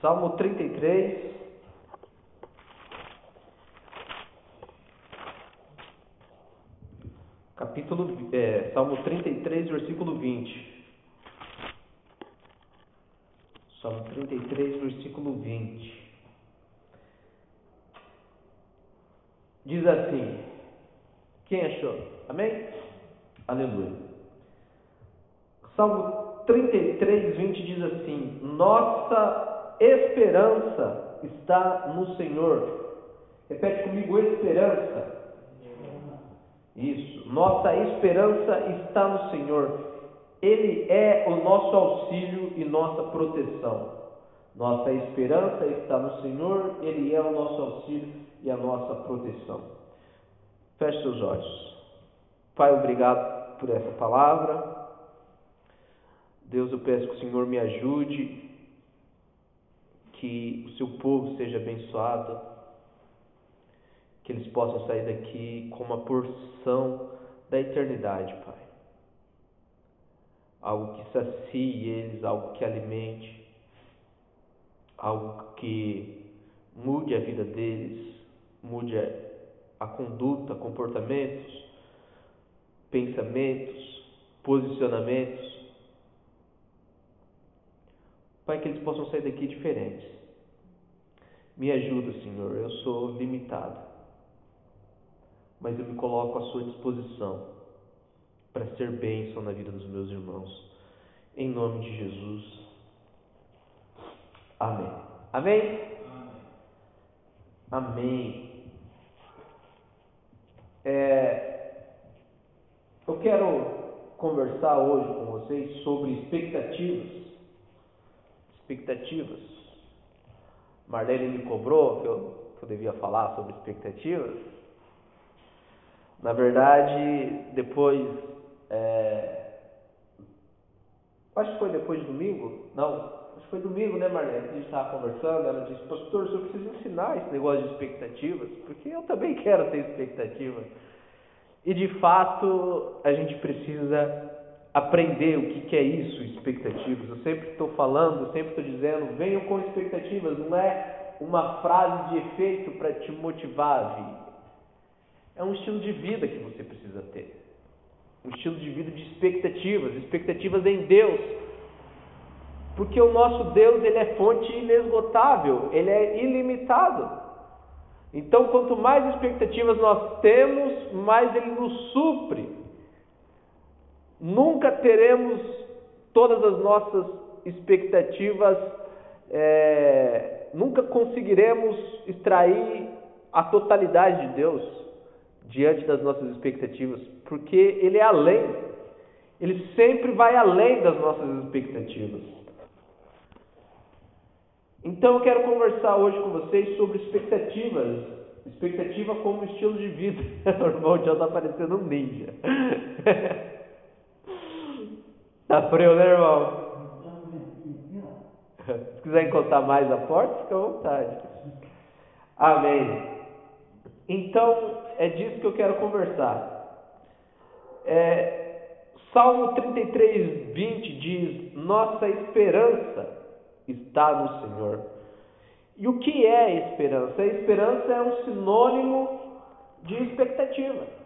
Salmo 33. Capítulo, é, Salmo 33, versículo 20. Salmo 33, versículo 20. Diz assim: Quem achou? Amém? Aleluia. Salmo 33, 20 diz assim: Nossa esperança está no Senhor. Repete comigo: esperança. Isso. Nossa esperança está no Senhor. Ele é o nosso auxílio e nossa proteção. Nossa esperança está no Senhor, Ele é o nosso auxílio e a nossa proteção. Feche seus olhos. Pai, obrigado por essa palavra. Deus, eu peço que o Senhor me ajude, que o seu povo seja abençoado, que eles possam sair daqui com uma porção da eternidade, Pai. Algo que sacie eles, algo que alimente, algo que mude a vida deles, mude a conduta, comportamentos, pensamentos, posicionamentos. Pai, que eles possam sair daqui diferentes. Me ajuda, Senhor, eu sou limitado, mas eu me coloco à Sua disposição para ser bênção na vida dos meus irmãos. Em nome de Jesus. Amém. Amém? Amém. É, eu quero conversar hoje com vocês sobre expectativas. Expectativas. Marlene me cobrou que eu, que eu devia falar sobre expectativas. Na verdade, depois. É, acho que foi depois de domingo. Não, acho que foi domingo, né, Marlene? A gente estava conversando. Ela disse: Pastor, o senhor precisa ensinar esse negócio de expectativas, porque eu também quero ter expectativa. E de fato, a gente precisa aprender o que, é isso, expectativas. Eu sempre estou falando, sempre estou dizendo, venham com expectativas, não é uma frase de efeito para te motivar a vir. É um estilo de vida que você precisa ter. Um estilo de vida de expectativas, expectativas em Deus. Porque o nosso Deus, ele é fonte inesgotável, ele é ilimitado. Então, quanto mais expectativas nós temos, mais ele nos supre. Nunca teremos todas as nossas expectativas, é, nunca conseguiremos extrair a totalidade de Deus diante das nossas expectativas, porque Ele é além, Ele sempre vai além das nossas expectativas. Então eu quero conversar hoje com vocês sobre expectativas, expectativa como estilo de vida. o irmão John está parecendo um ninja. tá frio, né, irmão? Se quiser encostar mais a porta, fica à vontade. Amém. Então, é disso que eu quero conversar. É, Salmo 33, 20 diz: Nossa esperança está no Senhor. E o que é esperança? A esperança é um sinônimo de expectativa.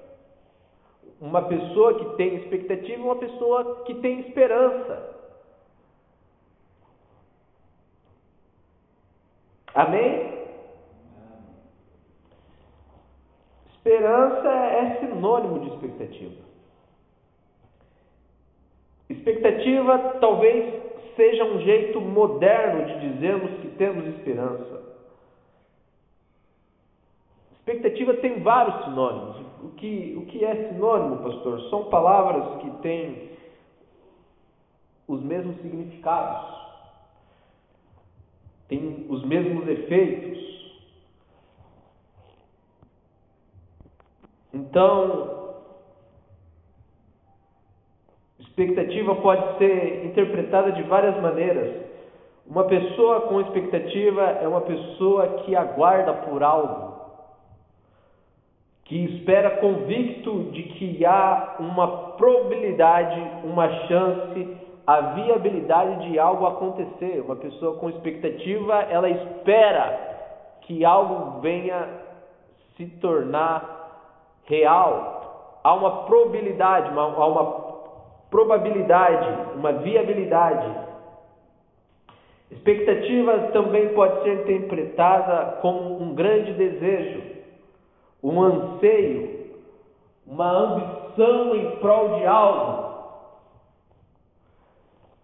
Uma pessoa que tem expectativa é uma pessoa que tem esperança. Amém? Esperança é sinônimo de expectativa. Expectativa talvez seja um jeito moderno de dizermos que temos esperança. Expectativa tem vários sinônimos. O que, o que é sinônimo, pastor? São palavras que têm os mesmos significados, têm os mesmos efeitos. Então, expectativa pode ser interpretada de várias maneiras. Uma pessoa com expectativa é uma pessoa que aguarda por algo, que espera convicto de que há uma probabilidade, uma chance, a viabilidade de algo acontecer. Uma pessoa com expectativa, ela espera que algo venha se tornar real. Há uma probabilidade, uma, há uma probabilidade, uma viabilidade. Expectativa também pode ser interpretada como um grande desejo, um anseio, uma ambição em prol de algo,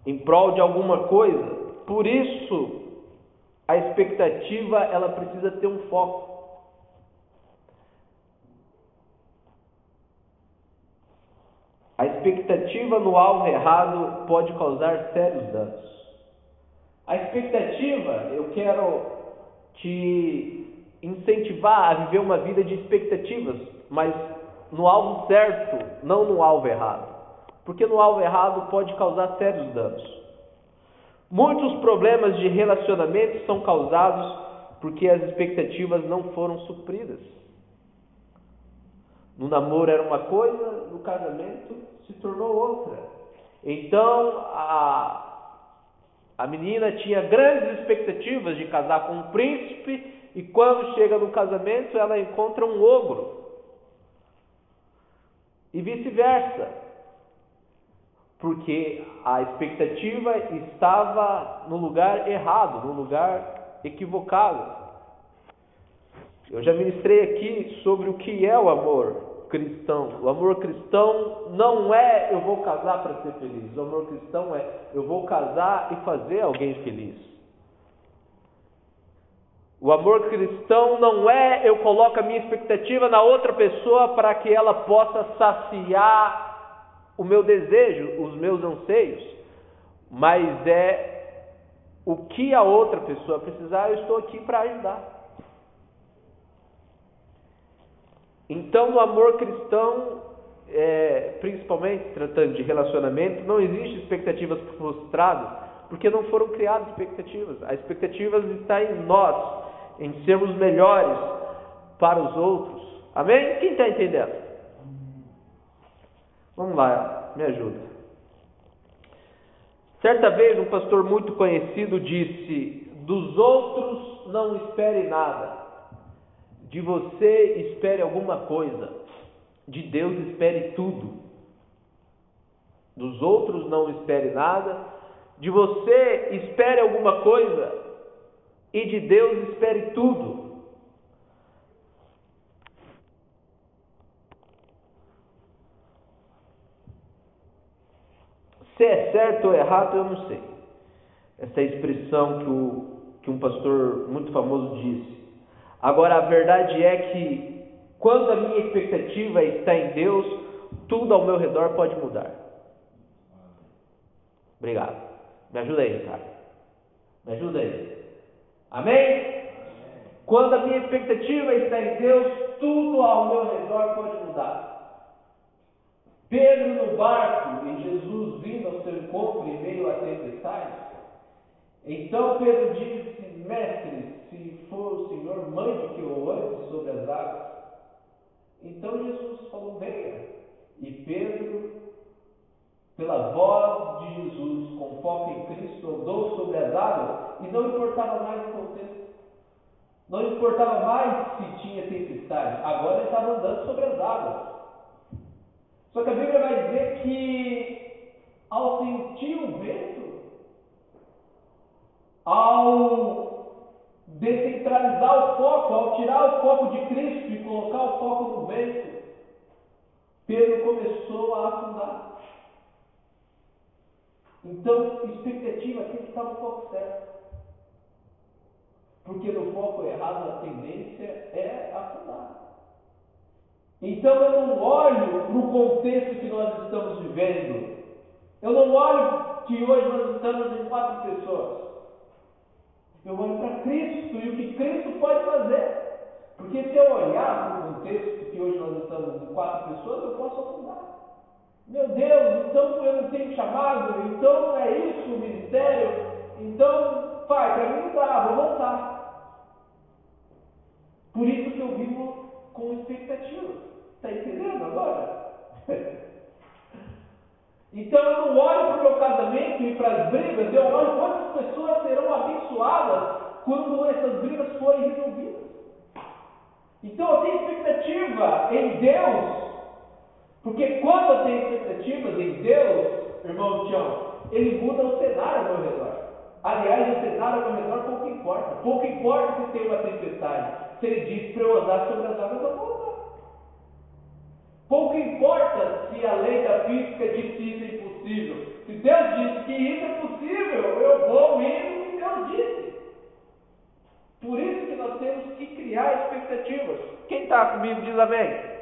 em prol de alguma coisa. Por isso, a expectativa ela precisa ter um foco. A expectativa no alvo errado pode causar sérios danos. A expectativa, eu quero te incentivar a viver uma vida de expectativas, mas no alvo certo, não no alvo errado. Porque no alvo errado pode causar sérios danos. Muitos problemas de relacionamento são causados porque as expectativas não foram supridas. No namoro era uma coisa, no casamento se tornou outra. Então a, a menina tinha grandes expectativas de casar com um príncipe e quando chega no casamento ela encontra um ogro. E vice-versa. Porque a expectativa estava no lugar errado, no lugar equivocado. Eu já ministrei aqui sobre o que é o amor cristão. O amor cristão não é eu vou casar para ser feliz. O amor cristão é eu vou casar e fazer alguém feliz. O amor cristão não é eu coloco a minha expectativa na outra pessoa para que ela possa saciar o meu desejo, os meus anseios, mas é o que a outra pessoa precisar, eu estou aqui para ajudar. Então, no amor cristão, é, principalmente tratando de relacionamento, não existe expectativas frustradas, porque não foram criadas expectativas. As expectativas estão em nós, em sermos melhores para os outros. Amém? Quem está entendendo? Vamos lá, me ajuda. Certa vez, um pastor muito conhecido disse: Dos outros não espere nada de você espere alguma coisa, de Deus espere tudo. Dos outros não espere nada, de você espere alguma coisa e de Deus espere tudo. Se é certo ou errado, eu não sei. Essa é expressão que, o, que um pastor muito famoso disse. Agora, a verdade é que quando a minha expectativa está em Deus, tudo ao meu redor pode mudar. Obrigado. Me ajuda aí, Ricardo. Me ajuda aí. Amém? Quando a minha expectativa está em Deus, tudo ao meu redor pode mudar. Pedro no barco e Jesus vindo ao seu encontro em meio à tempestade. Então Pedro disse: Mestre, se for o Senhor, mande que eu ande sobre as águas. Então Jesus falou: venha. E Pedro, pela voz de Jesus, com foco em Cristo, andou sobre as águas e não importava mais o contexto. Não importava mais se tinha tempestade, agora ele estava andando sobre as águas. Só que a Bíblia vai dizer que ao sentir o vento, ao descentralizar o foco, ao tirar o foco de Cristo e colocar o foco no vento, Pedro começou a afundar. Então, expectativa tem que estar no foco certo. Porque no foco errado a tendência é afundar. Então eu não olho para o contexto que nós estamos vivendo. Eu não olho que hoje nós estamos em quatro pessoas. Eu olho para Cristo e o que Cristo pode fazer. Porque se eu olhar para o contexto que hoje nós estamos em quatro pessoas, eu posso afundar. Meu Deus, então eu não tenho chamado, então é isso o ministério, então, pai, para mim não dá, vou voltar. Por isso que eu vivo com expectativa. Está entendendo agora? Então eu não olho para o meu casamento e para as brigas, eu olho quantas pessoas serão abençoadas quando essas brigas forem resolvidas. Então eu tenho expectativa em Deus, porque quando eu tenho expectativas em Deus, irmão Tião, ele muda o cenário ao meu redor. Aliás, o cenário ao meu redor pouco importa. Pouco importa se tem uma tempestade. Se ele diz para eu andar sobre as águas, eu vou andar. Pouco importa se a lei da física diz que isso é impossível. Se Deus disse que isso é possível, eu vou ir no que Deus disse. Por isso que nós temos que criar expectativas. Quem está comigo diz amém.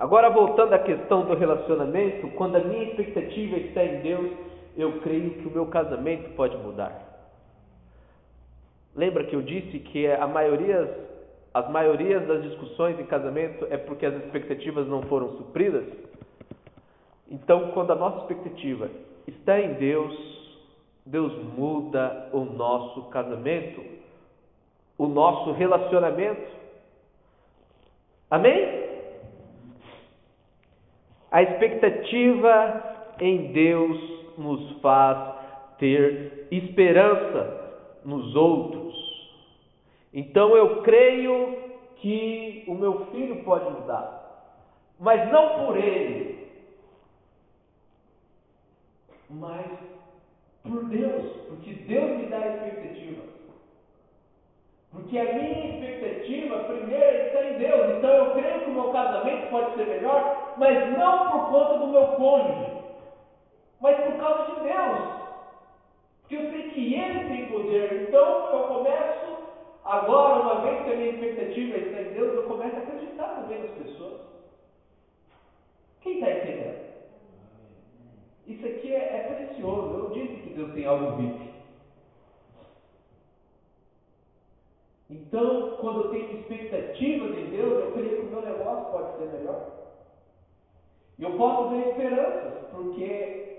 Agora, voltando à questão do relacionamento, quando a minha expectativa está em Deus, eu creio que o meu casamento pode mudar. Lembra que eu disse que a maioria, as maiorias das discussões em casamento é porque as expectativas não foram supridas? Então, quando a nossa expectativa está em Deus, Deus muda o nosso casamento, o nosso relacionamento. Amém? A expectativa em Deus nos faz ter esperança nos outros. Então eu creio que o meu filho pode mudar, mas não por ele, mas por Deus, porque Deus me dá expectativa. Porque a minha expectativa, primeiro, está em Deus. Então eu creio que o meu casamento pode ser melhor, mas não por conta do meu cônjuge, mas por causa de Deus. Porque eu sei que Ele tem poder. Então eu começo, agora, uma vez que a minha expectativa está em Deus, eu começo a acreditar também nas pessoas. Quem está entendendo? Isso aqui é, é precioso. Eu disse que Deus tem algo VIP. Então, quando eu tenho expectativas em Deus, eu creio que o meu negócio pode ser melhor. E eu posso ter esperanças, porque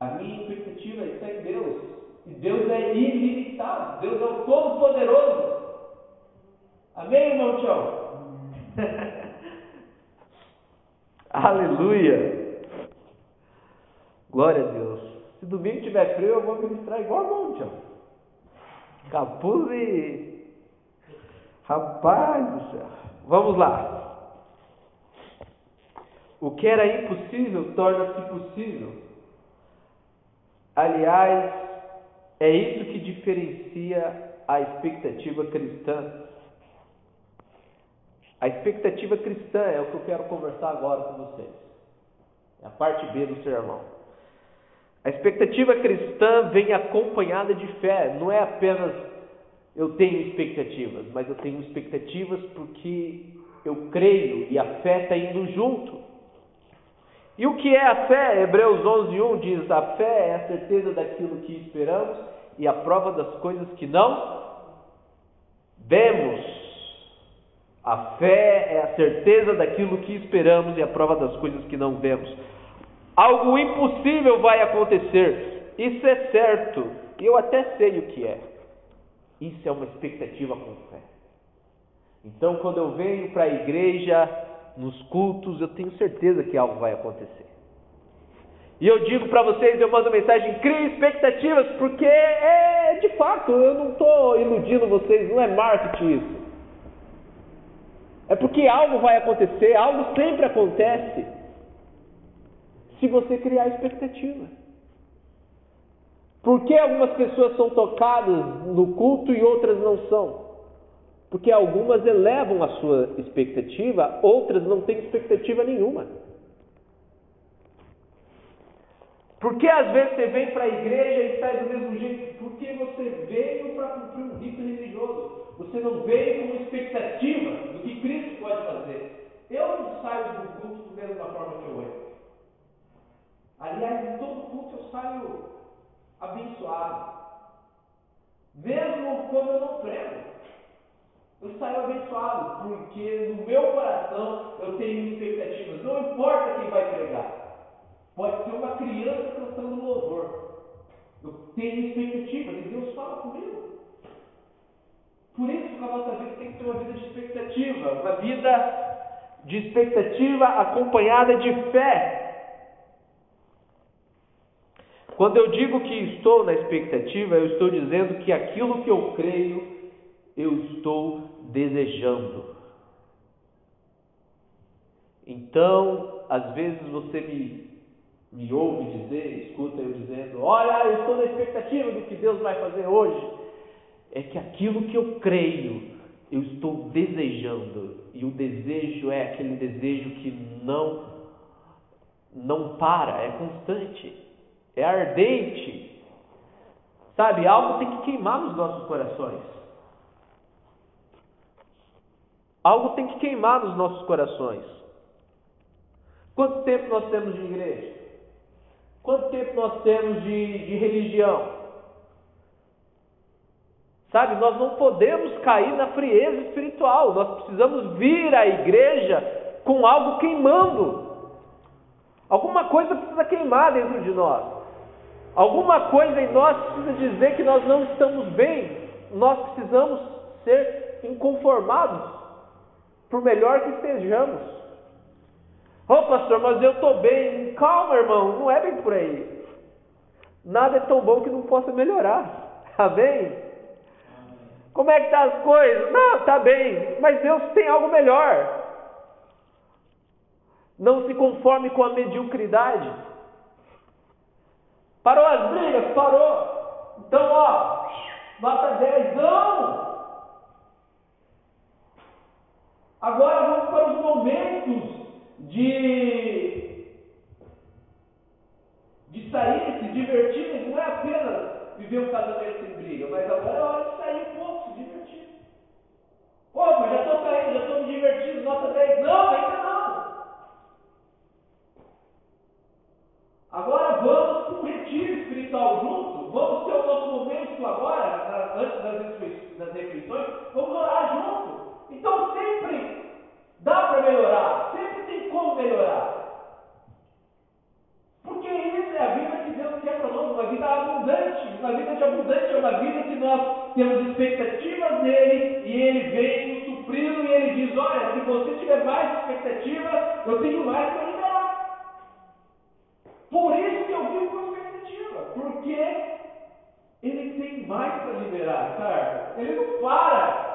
a minha expectativa está em Deus. E Deus é ilimitado. Deus é o Todo-Poderoso. Amém, irmão Tião? Aleluia! Glória a Deus. Se domingo tiver frio, eu vou ministrar igual irmão Tião. Capuz. Rapaz do céu. Vamos lá. O que era impossível torna-se possível. Aliás, é isso que diferencia a expectativa cristã. A expectativa cristã é o que eu quero conversar agora com vocês. É a parte B do sermão. A expectativa cristã vem acompanhada de fé, não é apenas eu tenho expectativas, mas eu tenho expectativas porque eu creio e a fé está indo junto. E o que é a fé? Hebreus 11:1 diz: a fé é a certeza daquilo que esperamos e a prova das coisas que não vemos. A fé é a certeza daquilo que esperamos e a prova das coisas que não vemos. Algo impossível vai acontecer. Isso é certo. E eu até sei o que é. Isso é uma expectativa com fé. Então, quando eu venho para a igreja, nos cultos, eu tenho certeza que algo vai acontecer. E eu digo para vocês, eu mando mensagem, crie expectativas, porque é de fato, eu não estou iludindo vocês, não é marketing isso. É porque algo vai acontecer, algo sempre acontece se você criar expectativa. Por que algumas pessoas são tocadas no culto e outras não são? Porque algumas elevam a sua expectativa, outras não têm expectativa nenhuma. Porque às vezes você vem para a igreja e sai do mesmo jeito? Porque você veio para cumprir um rito religioso. Você não veio com expectativa do que Cristo pode fazer. Eu não saio do culto da mesma forma que eu entro. Aliás, em todo culto eu saio abençoado. Mesmo quando eu não prego. Eu saio abençoado, porque no meu coração eu tenho expectativas. Não importa quem vai pregar. Pode ser uma criança cantando louvor. Eu tenho expectativas e Deus fala comigo. Por isso que a nossa vida tem que ter uma vida de expectativa, uma vida de expectativa acompanhada de fé. Quando eu digo que estou na expectativa, eu estou dizendo que aquilo que eu creio, eu estou desejando. Então, às vezes você me, me ouve dizer, escuta eu dizendo: Olha, eu estou na expectativa do que Deus vai fazer hoje. É que aquilo que eu creio, eu estou desejando. E o desejo é aquele desejo que não, não para, é constante, é ardente. Sabe, algo tem que queimar nos nossos corações. Algo tem que queimar nos nossos corações. Quanto tempo nós temos de igreja? Quanto tempo nós temos de, de religião? Sabe, nós não podemos cair na frieza espiritual. Nós precisamos vir à igreja com algo queimando. Alguma coisa precisa queimar dentro de nós. Alguma coisa em nós precisa dizer que nós não estamos bem. Nós precisamos ser inconformados, por melhor que estejamos. Ô oh, pastor, mas eu estou bem. Calma, irmão, não é bem por aí. Nada é tão bom que não possa melhorar. Amém? Como é que tá as coisas? Não, está bem, mas Deus tem algo melhor. Não se conforme com a mediocridade. Parou as brigas? Parou. Então, ó, nota 10, não. Agora vamos para os momentos de, de sair, se divertir, não é apenas viver um casamento sem briga, mas agora é hora de sair um pouco, se divertir. Opa, já estou saindo, já estou me divertindo, nota 10. Não, ainda não. Agora vamos para um retiro espiritual junto, vamos ter o nosso momento agora, antes das refeições, vamos orar junto. Então sempre dá para melhorar, sempre como melhorar. Porque isso é a vida que Deus quer para nós, uma vida abundante. Uma vida de abundante é uma vida que nós temos expectativas nele e ele vem nos suprindo e ele diz: Olha, se você tiver mais expectativa, eu tenho mais para liberar. Por isso que eu vivo com expectativa, porque ele tem mais para liberar, cara. Ele não para.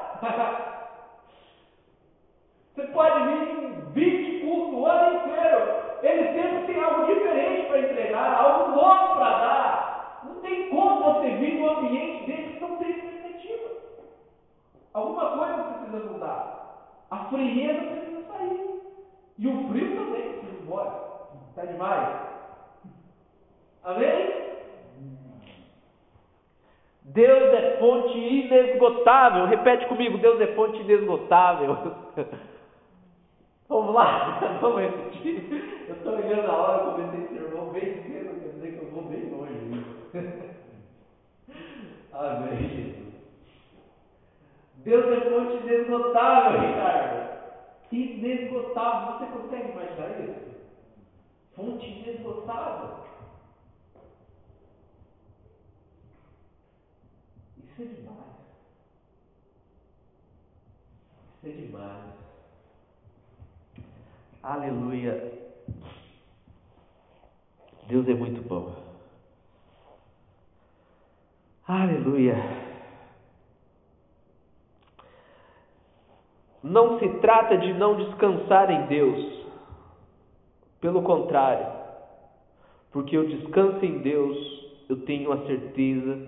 Você pode vir 20 cultos o ano inteiro. Ele sempre tem algo diferente para entregar, algo novo para dar. Não tem como você vir num ambiente desse que não tem perspectiva. Alguma coisa precisa mudar. A frieza precisa sair. E o frio também precisa ir embora. Está demais. Amém? Deus é fonte inesgotável. Repete comigo: Deus é fonte inesgotável. Vamos lá, vamos repetir. Eu estou olhando a hora, eu comecei esse sermão bem cedo, quer dizer que eu vou bem longe. Amém. Deus é fonte inesgotável, Ricardo. Que inesgotável. Você consegue imaginar isso? Fonte inesgotável. Isso é demais. Isso é demais. Aleluia. Deus é muito bom. Aleluia. Não se trata de não descansar em Deus. Pelo contrário, porque eu descanso em Deus, eu tenho a certeza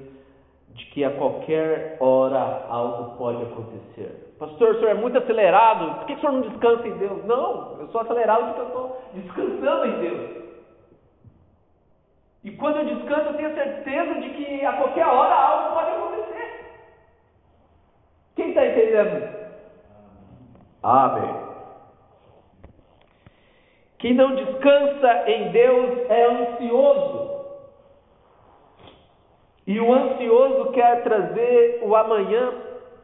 de que a qualquer hora algo pode acontecer. Pastor, o senhor é muito acelerado, por que o senhor não descansa em Deus? Não, eu sou acelerado porque eu estou descansando em Deus. E quando eu descanso, eu tenho certeza de que a qualquer hora algo pode acontecer. Quem está entendendo? Amém. Quem não descansa em Deus é ansioso. E o ansioso quer trazer o amanhã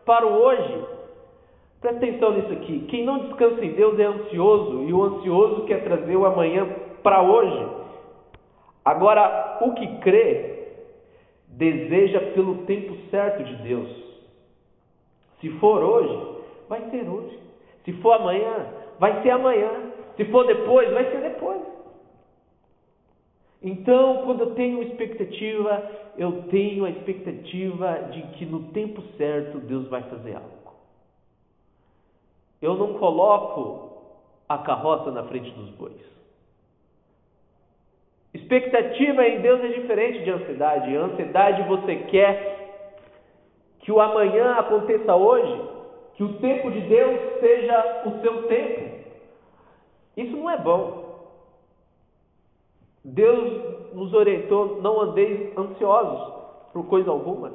para o hoje. Presta atenção nisso aqui. Quem não descansa em Deus é ansioso, e o ansioso quer trazer o amanhã para hoje. Agora, o que crê, deseja pelo tempo certo de Deus. Se for hoje, vai ser hoje. Se for amanhã, vai ser amanhã. Se for depois, vai ser depois. Então, quando eu tenho expectativa, eu tenho a expectativa de que no tempo certo Deus vai fazer algo. Eu não coloco a carroça na frente dos bois. Expectativa em Deus é diferente de ansiedade. Ansiedade você quer que o amanhã aconteça hoje, que o tempo de Deus seja o seu tempo. Isso não é bom. Deus nos orientou: não andeis ansiosos por coisa alguma.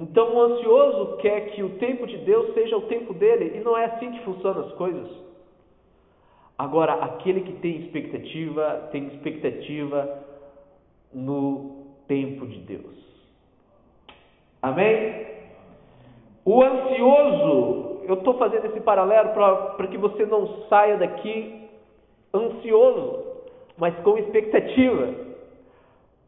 Então o ansioso quer que o tempo de Deus seja o tempo dele, e não é assim que funcionam as coisas. Agora, aquele que tem expectativa, tem expectativa no tempo de Deus. Amém? O ansioso, eu estou fazendo esse paralelo para que você não saia daqui ansioso, mas com expectativa.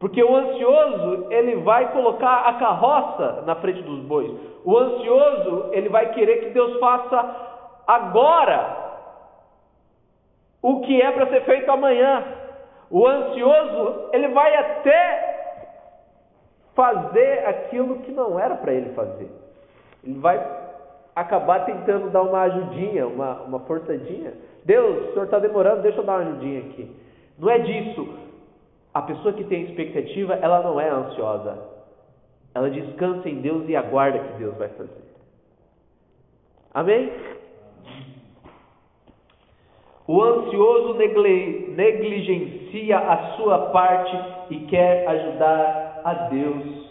Porque o ansioso, ele vai colocar a carroça na frente dos bois. O ansioso, ele vai querer que Deus faça agora o que é para ser feito amanhã. O ansioso, ele vai até fazer aquilo que não era para ele fazer. Ele vai acabar tentando dar uma ajudinha, uma, uma forçadinha Deus, o senhor está demorando, deixa eu dar uma ajudinha aqui. Não é disso. A pessoa que tem expectativa, ela não é ansiosa. Ela descansa em Deus e aguarda que Deus vai fazer. Amém? O ansioso negligencia a sua parte e quer ajudar a Deus,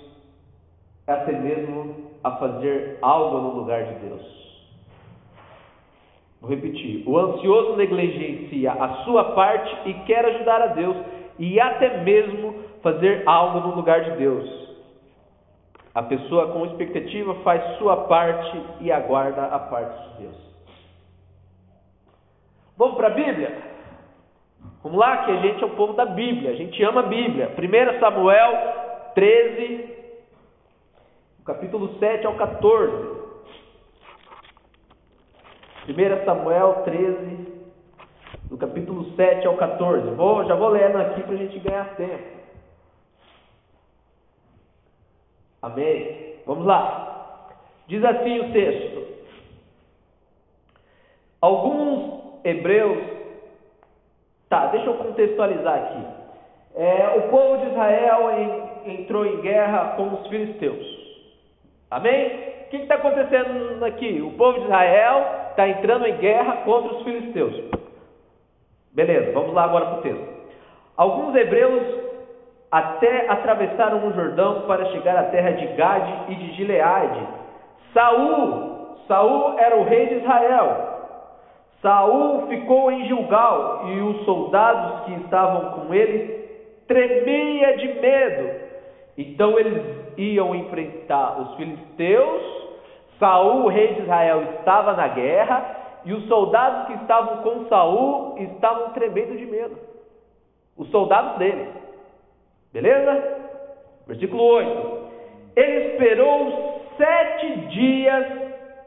até mesmo a fazer algo no lugar de Deus. Vou repetir. O ansioso negligencia a sua parte e quer ajudar a Deus e até mesmo fazer algo no lugar de Deus. A pessoa com expectativa faz sua parte e aguarda a parte de Deus. Vamos para a Bíblia? Vamos lá, que a gente é o povo da Bíblia, a gente ama a Bíblia. 1 Samuel 13, capítulo 7 ao 14. 1 Samuel 13, do capítulo 7 ao 14. Vou, já vou lendo aqui para a gente ganhar tempo. Amém? Vamos lá. Diz assim o texto: Alguns hebreus. Tá, deixa eu contextualizar aqui. É, o povo de Israel em, entrou em guerra com os filisteus. Amém? O que está acontecendo aqui? O povo de Israel está entrando em guerra contra os filisteus. Beleza, vamos lá agora para o texto. Alguns hebreus até atravessaram o Jordão para chegar à terra de Gade e de Gileade. Saul, Saul era o rei de Israel. Saul ficou em Gilgal e os soldados que estavam com ele tremia de medo. Então eles iam enfrentar os filisteus Saul, rei de Israel, estava na guerra e os soldados que estavam com Saul estavam tremendo de medo. Os soldados dele. Beleza? Versículo 8. Ele esperou sete dias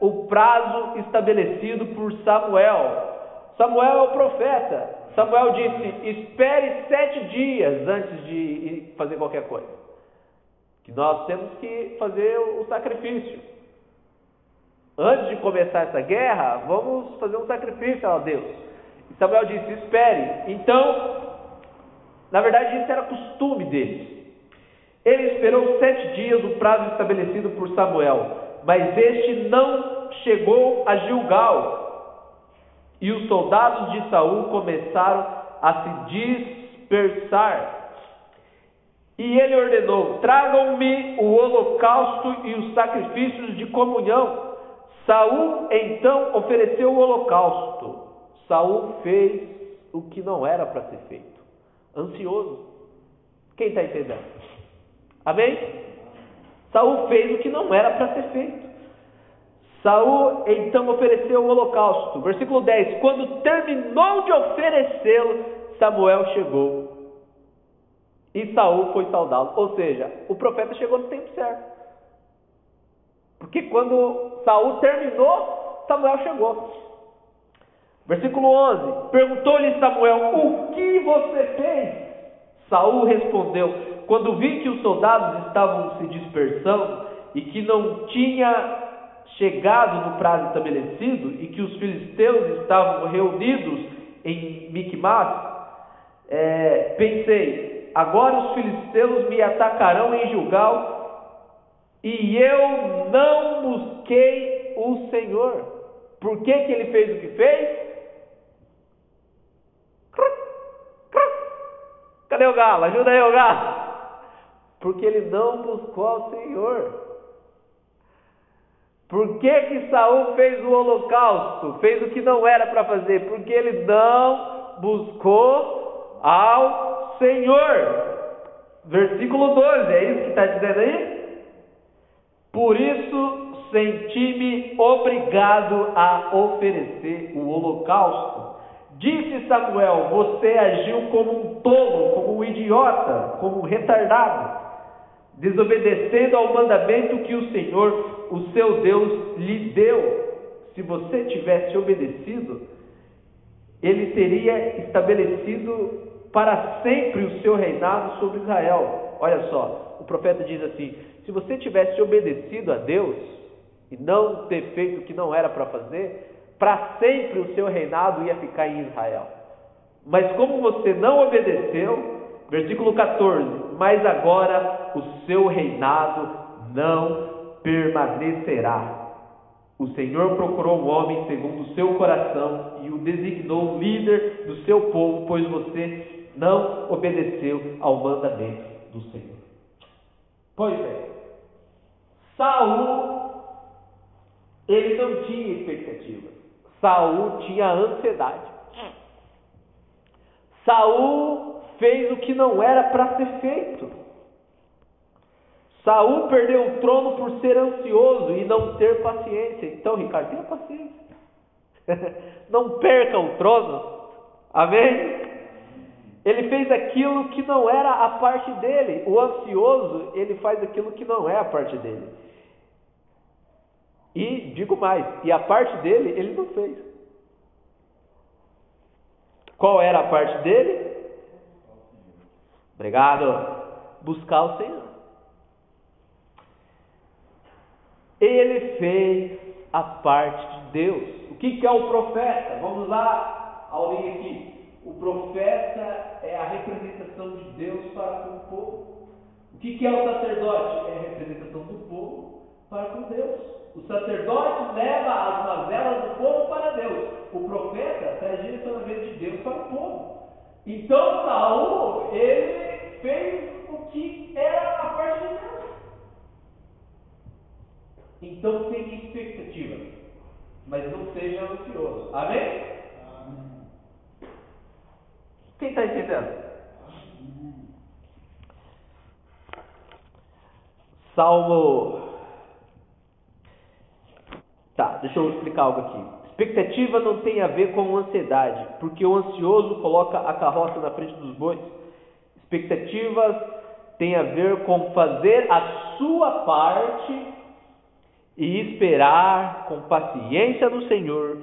o prazo estabelecido por Samuel. Samuel é o profeta. Samuel disse: espere sete dias antes de fazer qualquer coisa. Que nós temos que fazer o sacrifício antes de começar essa guerra, vamos fazer um sacrifício a Deus. E Samuel disse: espere. Então, na verdade, isso era costume deles. Ele esperou sete dias o prazo estabelecido por Samuel, mas este não chegou a Gilgal. E os soldados de Saul começaram a se dispersar. E ele ordenou: tragam-me o holocausto e os sacrifícios de comunhão. Saul então ofereceu o holocausto. Saul fez o que não era para ser feito. Ansioso. Quem está entendendo? Amém? Saul fez o que não era para ser feito. Saul então ofereceu o holocausto. Versículo 10: Quando terminou de oferecê-lo, Samuel chegou. E Saul foi saudá-lo. Ou seja, o profeta chegou no tempo certo. Porque quando Saul terminou, Samuel chegou. Versículo 11: Perguntou-lhe Samuel: O que você fez? Saul respondeu: Quando vi que os soldados estavam se dispersando e que não tinha chegado no prazo estabelecido e que os filisteus estavam reunidos em Micmas, é, pensei: agora os filisteus me atacarão em Gilgal e eu não busquei o Senhor. Por que, que ele fez o que fez? Cadê o galo? Ajuda aí o galo. Porque ele não buscou o Senhor. Por que, que Saul fez o holocausto? Fez o que não era para fazer? Porque ele não buscou ao Senhor. Versículo 12, é isso que está dizendo aí? Por isso senti-me obrigado a oferecer o holocausto. Disse Samuel: Você agiu como um tolo, como um idiota, como um retardado, desobedecendo ao mandamento que o Senhor o seu Deus lhe deu. Se você tivesse obedecido, ele teria estabelecido para sempre o seu reinado sobre Israel. Olha só, o profeta diz assim: se você tivesse obedecido a Deus e não ter feito o que não era para fazer, para sempre o seu reinado ia ficar em Israel. Mas como você não obedeceu, versículo 14: mas agora o seu reinado não permanecerá. O Senhor procurou um homem segundo o seu coração e o designou líder do seu povo, pois você não obedeceu ao mandamento do Senhor. Pois é, Saul ele não tinha expectativa. Saul tinha ansiedade. Saul fez o que não era para ser feito. Saul perdeu o trono por ser ansioso e não ter paciência. Então, Ricardo, tenha paciência. não perca o trono. Amém? Ele fez aquilo que não era a parte dele. O ansioso, ele faz aquilo que não é a parte dele. E digo mais, e a parte dele ele não fez. Qual era a parte dele? Obrigado. Buscar o Senhor. Ele fez a parte de Deus. O que, é o profeta? Vamos lá, Aurinho aqui. O profeta é a representação de Deus para com o povo. O que, é o sacerdote? É a representação do povo para com Deus. O sacerdote leva as mazelas do povo para Deus. O profeta traz direcionamento de Deus para o povo. Então Saul, ele fez o que era a parte de Deus. Então tenha expectativa, mas não seja ansioso. Amém? Quem está entendendo? Salmo. Tá, deixa eu explicar algo aqui. Expectativa não tem a ver com ansiedade, porque o ansioso coloca a carroça na frente dos bois. Expectativas tem a ver com fazer a sua parte e esperar com paciência no Senhor,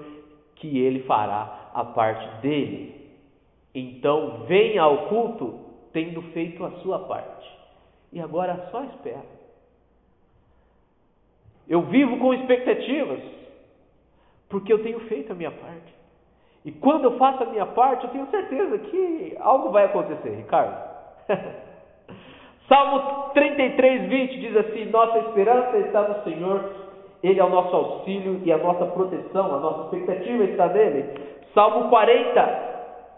que Ele fará a parte dele. Então, venha ao culto tendo feito a sua parte. E agora só espera. Eu vivo com expectativas, porque eu tenho feito a minha parte. E quando eu faço a minha parte, eu tenho certeza que algo vai acontecer, Ricardo. Salmo 33, 20 diz assim: Nossa esperança está no Senhor ele é o nosso auxílio e a nossa proteção, a nossa expectativa está nele. Salmo 40,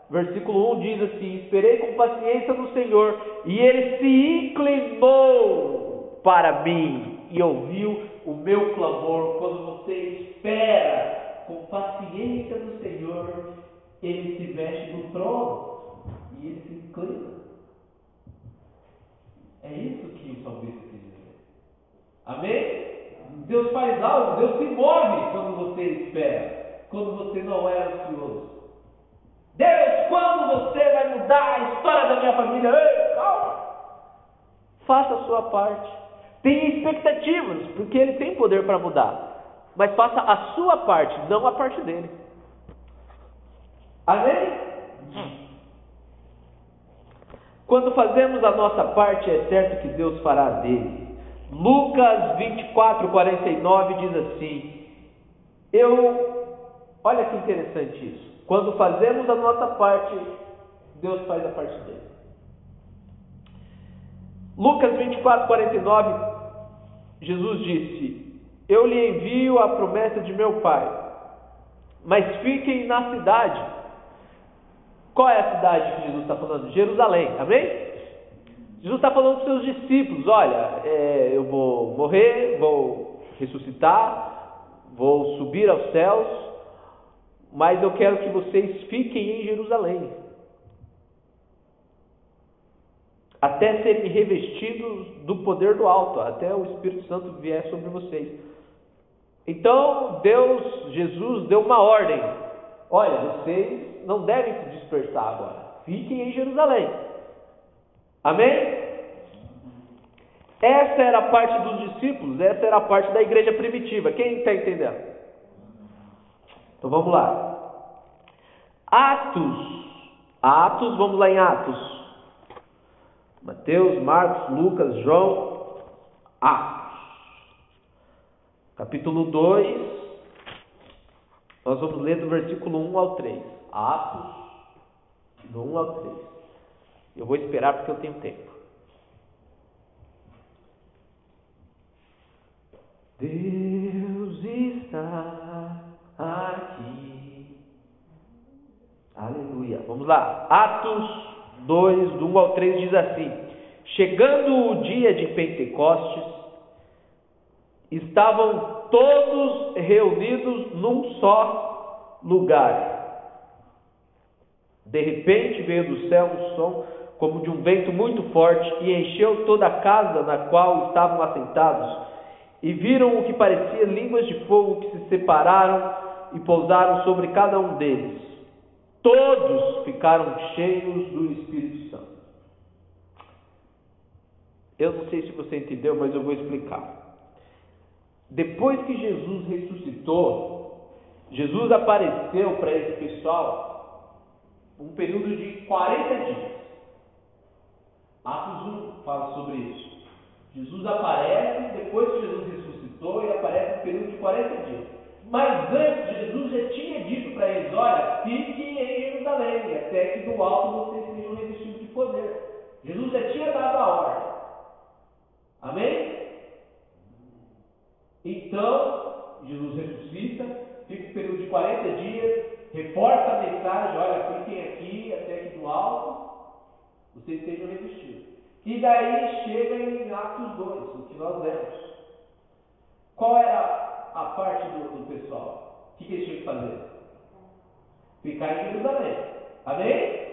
versículo 1 diz assim: Esperei com paciência no Senhor, e ele se inclinou para mim e ouviu o meu clamor. Quando você espera com paciência no Senhor, ele se veste no trono e ele se inclina. É isso que o salmista quis dizer. Amém? Deus faz algo, Deus se move quando você espera, quando você não é ansioso. Deus, quando você vai mudar a história da minha família? Ei, calma! Faça a sua parte. Tenha expectativas, porque Ele tem poder para mudar. Mas faça a sua parte, não a parte dele. Amém? Quando fazemos a nossa parte, é certo que Deus fará dele. Lucas 24, 49 diz assim: Eu, olha que interessante isso. Quando fazemos a nossa parte, Deus faz a parte dele. Lucas 24, 49, Jesus disse: Eu lhe envio a promessa de meu Pai, mas fiquem na cidade. Qual é a cidade que Jesus está falando? Jerusalém, amém? Jesus está falando para os seus discípulos: Olha, é, eu vou morrer, vou ressuscitar, vou subir aos céus, mas eu quero que vocês fiquem em Jerusalém. Até serem revestidos do poder do alto, até o Espírito Santo vier sobre vocês. Então, Deus, Jesus, deu uma ordem: Olha, vocês não devem se dispersar agora, fiquem em Jerusalém. Amém? Essa era a parte dos discípulos, essa era a parte da igreja primitiva. Quem está entendendo? Então vamos lá. Atos. Atos, vamos lá em Atos. Mateus, Marcos, Lucas, João, Atos. Capítulo 2. Nós vamos ler do versículo 1 ao 3. Atos, do 1 ao 3. Eu vou esperar porque eu tenho tempo. Deus está aqui. Aleluia. Vamos lá. Atos 2, do 1 ao 3 diz assim: Chegando o dia de Pentecostes, estavam todos reunidos num só lugar. De repente veio do céu um som como de um vento muito forte, e encheu toda a casa na qual estavam assentados, e viram o que parecia línguas de fogo que se separaram e pousaram sobre cada um deles. Todos ficaram cheios do Espírito Santo. Eu não sei se você entendeu, mas eu vou explicar. Depois que Jesus ressuscitou, Jesus apareceu para esse pessoal um período de 40 dias. Atos 1 fala sobre isso. Jesus aparece, depois que Jesus ressuscitou, ele aparece no período de 40 dias. Mas antes, Jesus já tinha dito para eles: olha, fiquem em Jerusalém, até que do alto vocês sejam revestidos de poder. Jesus já tinha dado a ordem. Amém? Então, Jesus ressuscita, fica um período de 40 dias, reforça a mensagem: olha, fiquem aqui, até que do alto vocês sejam revestidos. E daí chega em Atos 2, o que nós lemos. Qual era a parte do, do pessoal? O que, que eles tinham que fazer? Ficar em Jerusalém. Amém?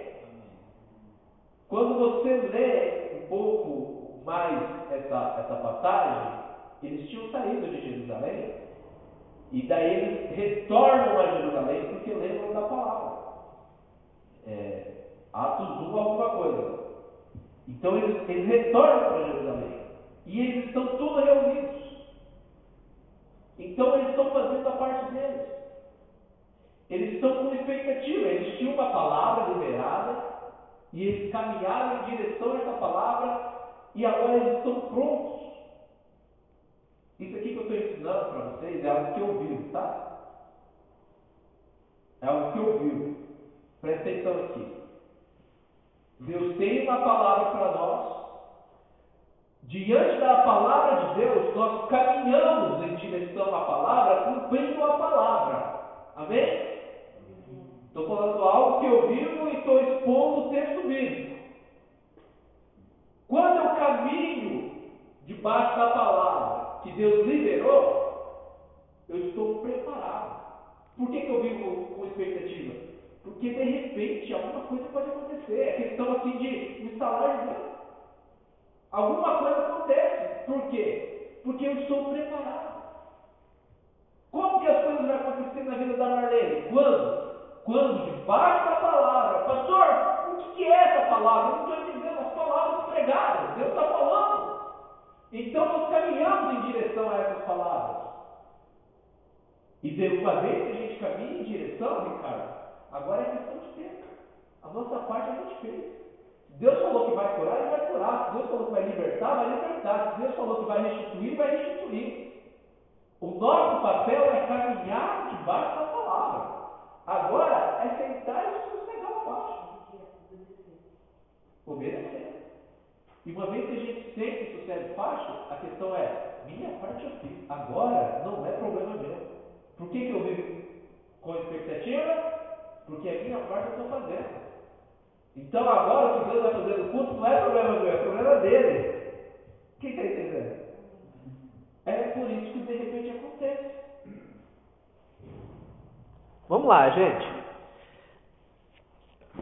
Quando você lê um pouco mais essa, essa passagem, eles tinham saído de Jerusalém e daí eles retornam a Jerusalém porque lembram da palavra. É, Atos 1 alguma coisa. Então eles, eles retornam para Jerusalém. E eles estão todos reunidos. Então eles estão fazendo a parte deles. Eles estão com expectativa. Eles tinham uma palavra liberada. E eles caminharam em direção a essa palavra. E agora eles estão prontos. Isso aqui que eu estou ensinando para vocês é algo que eu vivo, tá? É algo que eu vivo. Presta atenção aqui. Deus tem uma palavra para nós. Diante da palavra de Deus, nós caminhamos em direção à palavra, cumprindo a palavra. Amém? Estou falando algo que eu vivo e estou expondo o texto bíblico. Quando eu caminho debaixo da palavra que Deus liberou, eu estou preparado. Por que, que eu vivo com expectativa? Porque de repente alguma coisa pode acontecer. É questão assim de instalar Deus. Alguma coisa acontece. Por quê? Porque eu estou preparado. Como que as coisas vão acontecer na vida da Marlene? Quando? Quando? Debaixo da palavra. Pastor, o que é essa palavra? Eu não estou entendendo as palavras pregadas. Deus está falando. Então nós caminhamos em direção a essas palavras. E devo fazer que a gente caminhe em direção, Ricardo. Agora é questão de tempo. A nossa parte a gente fez. Deus falou que vai curar, Ele vai curar. Deus falou que vai libertar, vai libertar. Deus falou que vai restituir, vai restituir. O nosso papel é caminhar debaixo da palavra. Agora é sentar e sossegar o passo. Obedecer. E uma vez que a gente sente e sossega o passo, a questão é, minha parte eu fiz. Agora não é problema meu. Por que, que eu vivo com expectativa? Porque a minha parte eu estou fazendo. Então agora o que Deus vai fazer no culto não é problema meu, é problema dele. Quem está entendendo? É por isso que de repente acontece. Vamos lá, gente.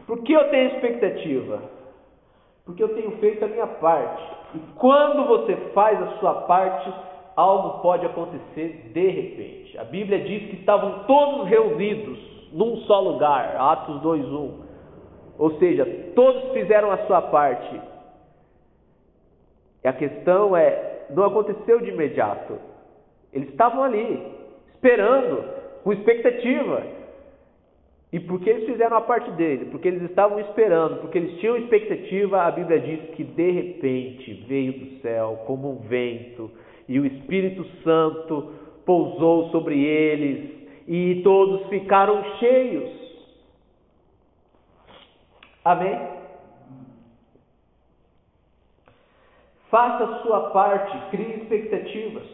Por que eu tenho expectativa? Porque eu tenho feito a minha parte. E quando você faz a sua parte, algo pode acontecer de repente. A Bíblia diz que estavam todos reunidos num só lugar, Atos 2:1. Ou seja, todos fizeram a sua parte. E a questão é, não aconteceu de imediato. Eles estavam ali, esperando, com expectativa. E porque eles fizeram a parte dele, porque eles estavam esperando, porque eles tinham expectativa, a Bíblia diz que de repente veio do céu como um vento e o Espírito Santo pousou sobre eles e todos ficaram cheios. Amém? Faça a sua parte, crie expectativas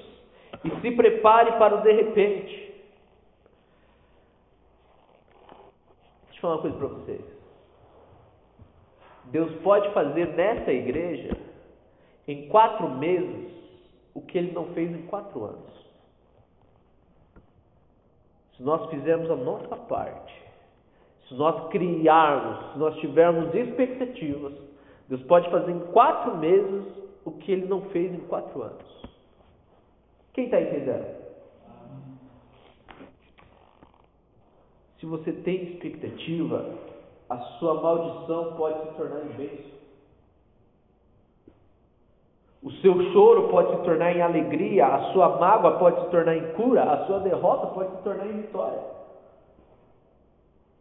e se prepare para o de repente. Deixa eu falar uma coisa para vocês. Deus pode fazer nessa igreja, em quatro meses, o que ele não fez em quatro anos. Se nós fizermos a nossa parte, se nós criarmos, se nós tivermos expectativas, Deus pode fazer em quatro meses o que ele não fez em quatro anos. Quem está entendendo? Se você tem expectativa, a sua maldição pode se tornar em bênção. O seu choro pode se tornar em alegria, a sua mágoa pode se tornar em cura, a sua derrota pode se tornar em vitória.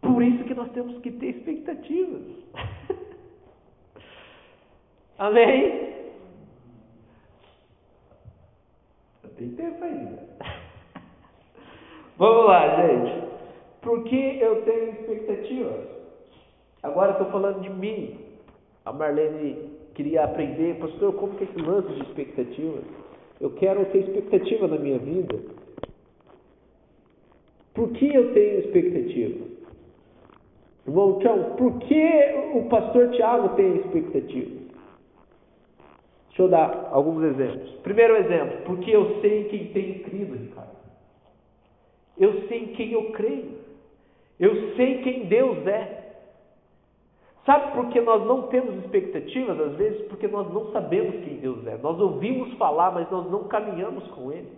Por isso que nós temos que ter expectativas. Amém? Tem tempo ainda. Vamos lá, gente. Por que eu tenho expectativas? Agora estou falando de mim. A Marlene queria aprender, pastor, como que é esse lance de expectativa? Eu quero ter expectativa na minha vida. Por que eu tenho expectativa? Irmão Tiago, por que o pastor Tiago tem expectativa? Deixa eu dar alguns exemplos. Primeiro exemplo, porque eu sei em quem tenho crido, Ricardo. Eu sei em quem eu creio. Eu sei quem Deus é. Sabe por que nós não temos expectativas às vezes? Porque nós não sabemos quem Deus é. Nós ouvimos falar, mas nós não caminhamos com Ele.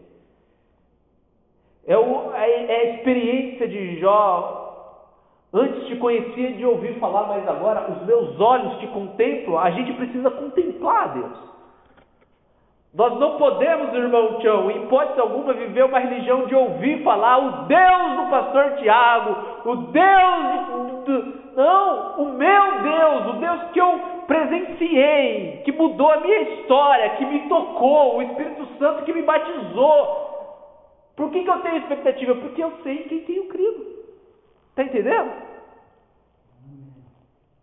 É, o, é, é a experiência de Jó. Antes te conhecia de ouvir falar, mas agora os meus olhos te contemplam. A gente precisa contemplar Deus. Nós não podemos, irmão Tião, em hipótese alguma, viver uma religião de ouvir falar o Deus do pastor Tiago, o Deus de, não, o meu Deus, o Deus que eu presenciei, que mudou a minha história, que me tocou, o Espírito Santo que me batizou. Por que, que eu tenho expectativa? Porque eu sei quem tenho crido. Está entendendo?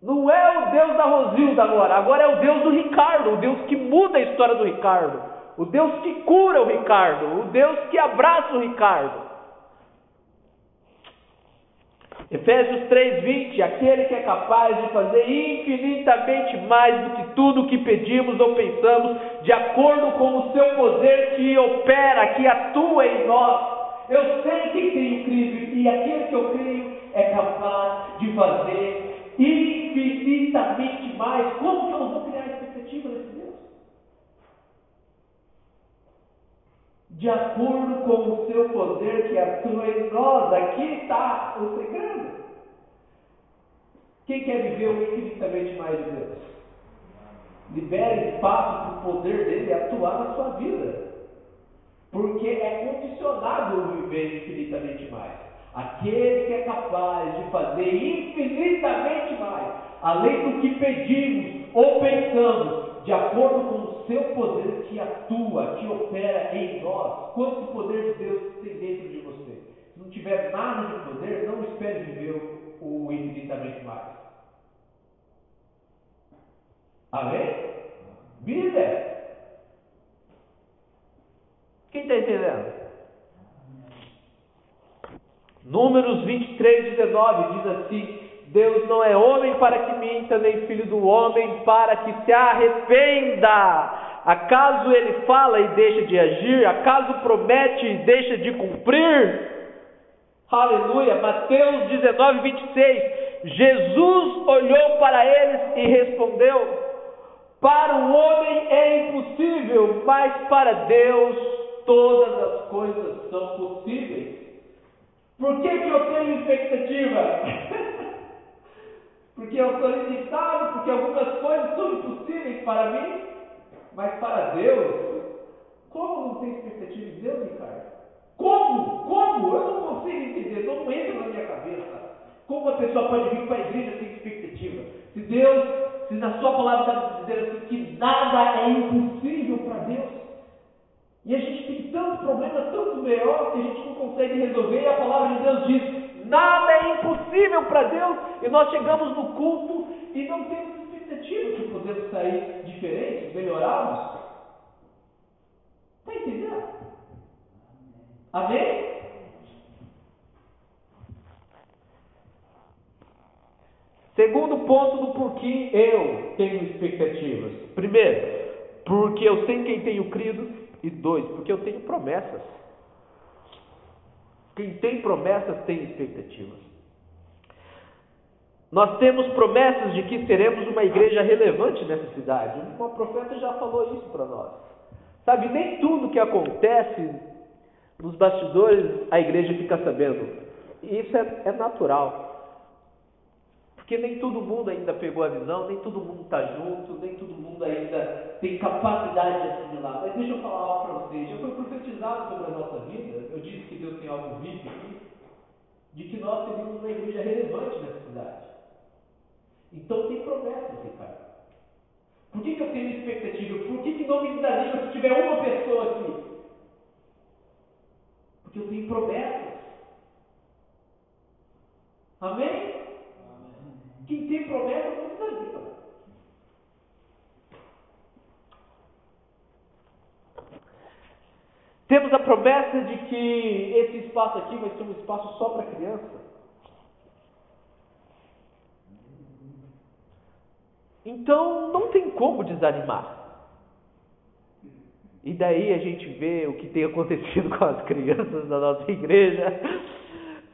Não é o Deus da Rosilda agora, agora é o Deus do Ricardo, o Deus que muda a história do Ricardo, o Deus que cura o Ricardo, o Deus que abraça o Ricardo. Efésios 3:20, aquele que é capaz de fazer infinitamente mais do que tudo o que pedimos ou pensamos, de acordo com o seu poder que opera, que atua em nós. Eu sei que tenho crido e aquele que eu creio é capaz de fazer infinitamente mais. Como que eu vou criar expectativa nesse Deus? De acordo com o seu poder que atua em nós, aqui está o segredo. Quem quer viver o infinitamente mais de Deus? Libere espaço para o poder dele atuar na sua vida. Porque é condicionado viver infinitamente aquele que é capaz de fazer infinitamente mais, além do que pedimos ou pensamos, de acordo com o seu poder que atua, que opera em nós. Quanto poder de Deus tem dentro de você? Se não tiver nada de poder, não espere viver o infinitamente mais. Amém? Bíblia. Quem está entendendo? Números 23, 19 diz assim: Deus não é homem para que minta, nem filho do homem para que se arrependa. Acaso ele fala e deixa de agir? Acaso promete e deixa de cumprir? Aleluia. Mateus 19, 26. Jesus olhou para eles e respondeu: Para o homem é impossível, mas para Deus todas as coisas são possíveis. Por que, que eu tenho expectativa? porque eu sou limitado, porque algumas coisas são impossíveis para mim, mas para Deus, como não tem expectativa em Deus, Ricardo? Como? Como? Eu não consigo entender, não entra na minha cabeça. Como uma pessoa pode vir para a igreja sem expectativa? Se Deus, se na sua palavra está dizendo assim que nada é impossível para Deus, e a gente tem tanto problema, tanto melhor, que a gente não consegue resolver, e a palavra de Deus diz: nada é impossível para Deus, e nós chegamos no culto e não temos expectativa que podemos sair diferentes, melhorados. Está entendendo? Amém? Segundo ponto do porquê eu tenho expectativas. Primeiro, porque eu sei quem tenho crido e dois, porque eu tenho promessas. Quem tem promessas tem expectativas. Nós temos promessas de que seremos uma igreja relevante nessa cidade. Uma profeta já falou isso para nós. Sabe, nem tudo que acontece nos bastidores a igreja fica sabendo. E isso é, é natural. Porque nem todo mundo ainda pegou a visão, nem todo mundo está junto, nem todo mundo ainda tem capacidade de assimilar. Mas deixa eu falar algo para vocês. Já foi profetizado sobre a nossa vida. Eu disse que Deus tem algo vivo aqui. De que nós seríamos uma igreja relevante nessa cidade. Então tem promessas, Ricardo. Por que, que eu tenho expectativa? Por que, que não me desanima se tiver uma pessoa aqui? Porque eu tenho promessas. Amém? Quem tem promessa não desanima. Temos a promessa de que esse espaço aqui vai ser um espaço só para criança. Então não tem como desanimar. E daí a gente vê o que tem acontecido com as crianças da nossa igreja.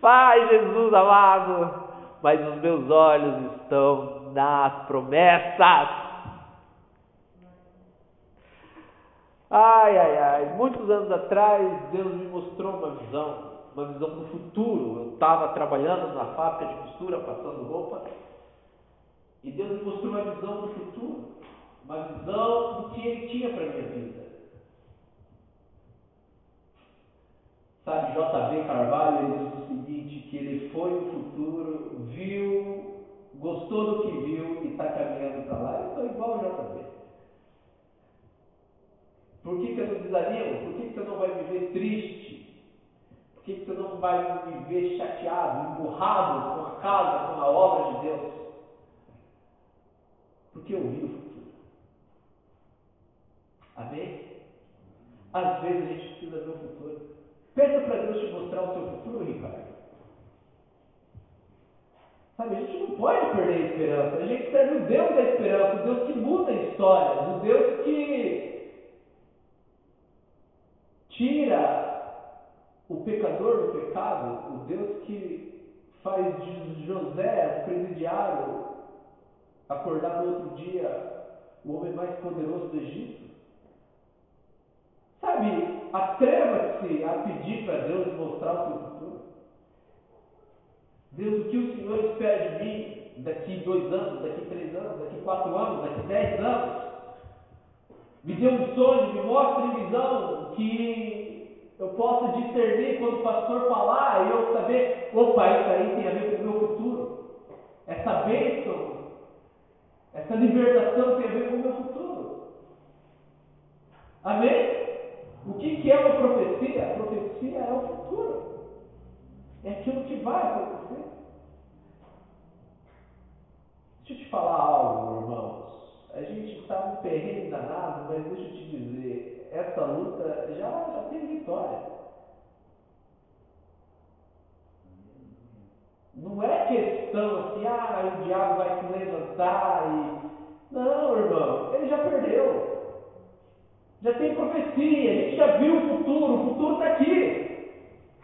Pai Jesus amado, mas os meus olhos estão nas promessas. Ai, ai, ai, muitos anos atrás Deus me mostrou uma visão, uma visão do futuro. Eu estava trabalhando na fábrica de costura, passando roupa, e Deus me mostrou uma visão do futuro, uma visão do que Ele tinha para a minha vida. Sabe, J.B. Carvalho ele diz o seguinte, que ele foi no futuro, viu, gostou do que viu e está caminhando para lá. Eu estou igual ao JB. Por que, que eu não desanimo? Por que, que você não vai viver triste? Por que, que você não vai viver chateado, emburrado com a casa, com a obra de Deus? Porque eu vi o futuro. Amém? Às vezes a gente precisa ver o futuro. Peça para Deus te mostrar o seu futuro, Ricardo. Sabe, a gente não pode perder a esperança. A gente serve o Deus da esperança, o Deus que muda a história, o Deus que tira o pecador do pecado, o Deus que faz de José, presidiário, acordar no outro dia o homem mais poderoso do Egito. Sabe, atreva-se a pedir para Deus mostrar o seu futuro. Deus, o que o Senhor espera de mim daqui dois anos, daqui três anos, daqui quatro anos, daqui dez anos? Me dê um sonho, me mostre visão que Eu posso discernir quando o pastor falar e eu saber, opa, isso aí tem a ver com o meu futuro. Essa bênção, essa libertação tem a ver com o meu futuro. Amém? O que, é uma profecia? A profecia é o futuro. É aquilo que vai acontecer. Deixa eu te falar algo, irmãos. A gente está num terreno danado, mas deixa eu te dizer, essa luta já, já tem vitória. Não é questão assim, ah, o diabo vai se levantar e. Não, irmão, ele já perdeu. Já tem profecia, a gente já viu o futuro, o futuro está aqui.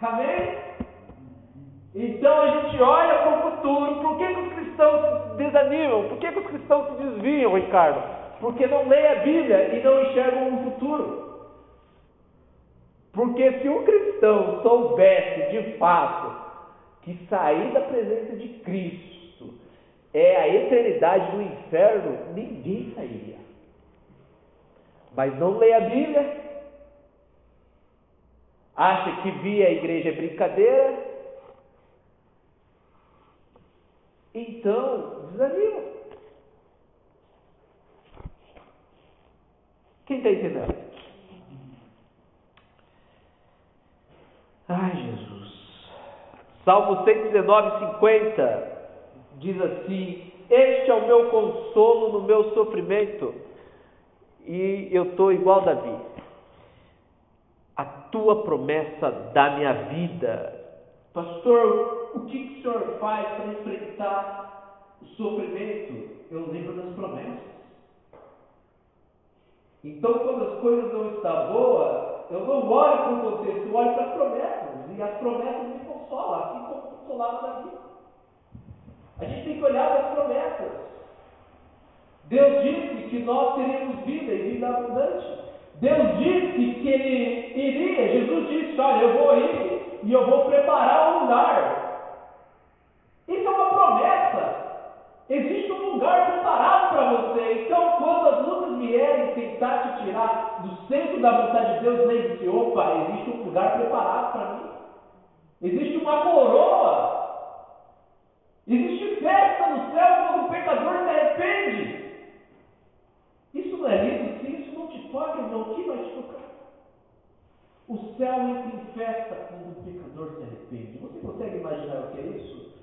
Amém? Então a gente olha para o futuro. Por que, que os cristãos se desanimam? Por que, que os cristãos se desviam, Ricardo? Porque não leem a Bíblia e não enxergam o futuro. Porque se um cristão soubesse de fato que sair da presença de Cristo é a eternidade do inferno, ninguém sairia mas não lê a Bíblia, acha que vir a igreja é brincadeira, então desanima. Quem está entendendo? Ai, Jesus. Salmo 119, 50 diz assim: Este é o meu consolo no meu sofrimento e eu estou igual Davi. A tua promessa da minha vida. Pastor, o que, que o senhor faz para enfrentar o sofrimento? Eu lembro das promessas. Então, quando as coisas não estão boas, eu não olho para o contexto, eu olho para as promessas. E as promessas me consolam, assim como consolaram Davi. A gente tem que olhar para as promessas. Deus disse que nós teríamos vida e vida abundante. Deus disse que Ele iria, Jesus disse: Olha, eu vou ir e eu vou preparar um lugar. Isso é uma promessa. Existe um lugar preparado para você. Então, quando as lutas vierem tentar te tirar do centro da vontade de Deus, lembre-se: opa, existe um lugar preparado para mim. Existe uma coroa. Existe festa no céu quando o pecador se arrepende. Isso não é lindo? Se isso não te toca, irmão, o que vai te tocar? O céu entra em festa quando o pecador se arrepende. Você consegue imaginar o que é isso?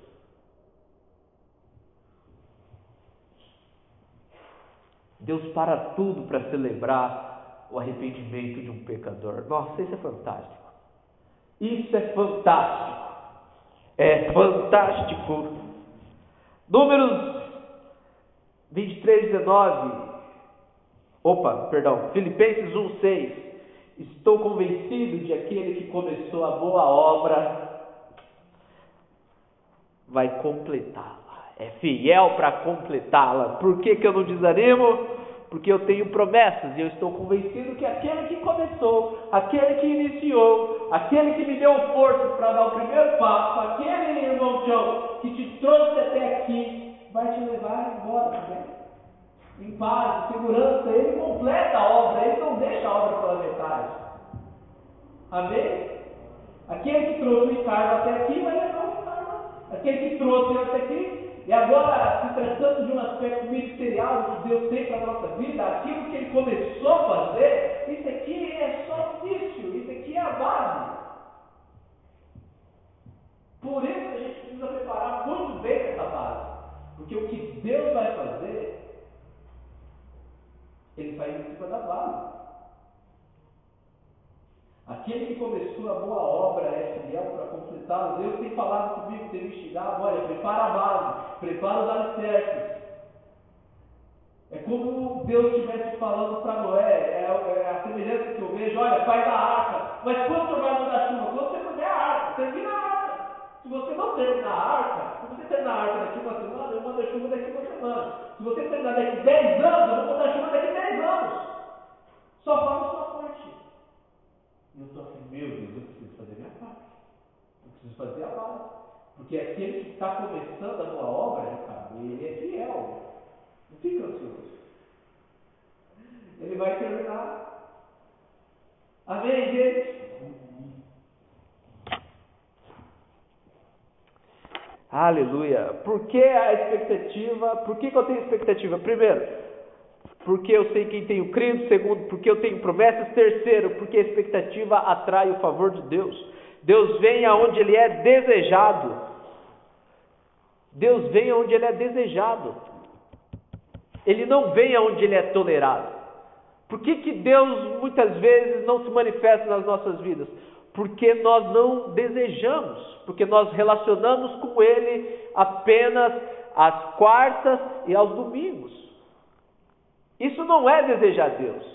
Deus para tudo para celebrar o arrependimento de um pecador. Nossa, isso é fantástico. Isso é fantástico. É fantástico. Números 23, 19. Opa, perdão, Filipenses 1,6. Estou convencido de aquele que começou a boa obra vai completá-la. É fiel para completá-la. Por que, que eu não desanimo? Porque eu tenho promessas e eu estou convencido que aquele que começou, aquele que iniciou, aquele que me deu força para dar o primeiro passo, aquele irmão João que te trouxe até aqui, vai te levar embora também em paz, em segurança, ele completa a obra, ele não deixa a obra pela metade. Amém? Aquele que trouxe o Ricardo até aqui vai levar o Ricardo. Aquele que trouxe até aqui, e agora, se tratando de um aspecto ministerial que Deus tem para a nossa vida, aquilo que ele começou a fazer, isso aqui é só início, isso aqui é a base. Por isso a gente precisa preparar muito bem essa base. Porque o que Deus vai fazer ele faz em cima da base. Aquele que começou a boa obra é fiel para completá-la. Deus tem falado comigo, tem me instigado, olha, prepara a base, prepara os alicerces. É como Deus estivesse falando para Noé, é, é, a semelhança que eu vejo, olha, faz a arca, mas quando você vai mandar chuva? Quando você fizer a arca, termina a arca. Se você não terminar a arca, você terminar a arca daqui uma semana, eu mando a chuva daqui uma semana. Se você terminar daqui 10 anos, eu vou mandar a chuva daqui 10 anos. Só faz a sua parte. E eu estou assim, meu Deus, eu preciso fazer minha parte. Eu preciso fazer a base. Porque aquele que está começando a boa obra, ele é fiel. Não fica ansioso. Ele vai terminar. Amém, gente? Aleluia. Por que a expectativa? Por que, que eu tenho expectativa? Primeiro, porque eu sei quem tenho crido. Segundo, porque eu tenho promessas. Terceiro, porque a expectativa atrai o favor de Deus. Deus vem aonde Ele é desejado. Deus vem aonde Ele é desejado. Ele não vem aonde Ele é tolerado. Por que, que Deus muitas vezes não se manifesta nas nossas vidas? Porque nós não desejamos, porque nós relacionamos com Ele apenas às quartas e aos domingos. Isso não é desejar Deus.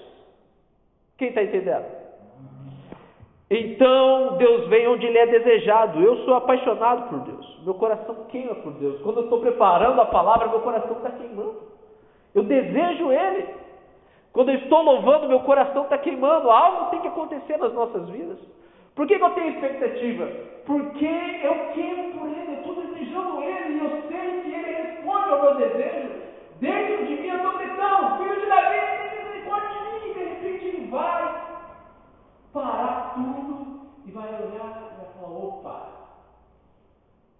Quem está entendendo? Então Deus vem onde Ele é desejado. Eu sou apaixonado por Deus. Meu coração queima por Deus. Quando eu estou preparando a palavra, meu coração está queimando. Eu desejo Ele. Quando eu estou louvando, meu coração está queimando. Algo tem que acontecer nas nossas vidas. Por que, que eu tenho expectativa? Porque eu queimo por Ele, eu estou desejando Ele e eu sei que Ele responde ao meu desejo. Dentro de mim eu estou gritando, filho de Davi, tem misericórdia de mim. De repente Ele vai parar tudo e vai olhar e vai falar: opa,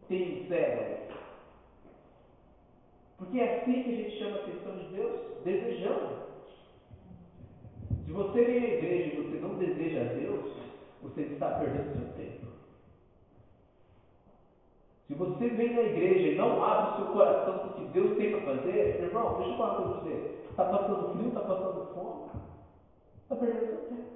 tem céu. Porque é assim que a gente chama a atenção de Deus, desejando. Se você vem à igreja e você não deseja a Deus, você está perdendo seu tempo. Se você vem na igreja e não abre seu coração para o que Deus tem para fazer, irmão, deixa eu falar para você. Está passando frio, está passando fome, está perdendo seu tempo.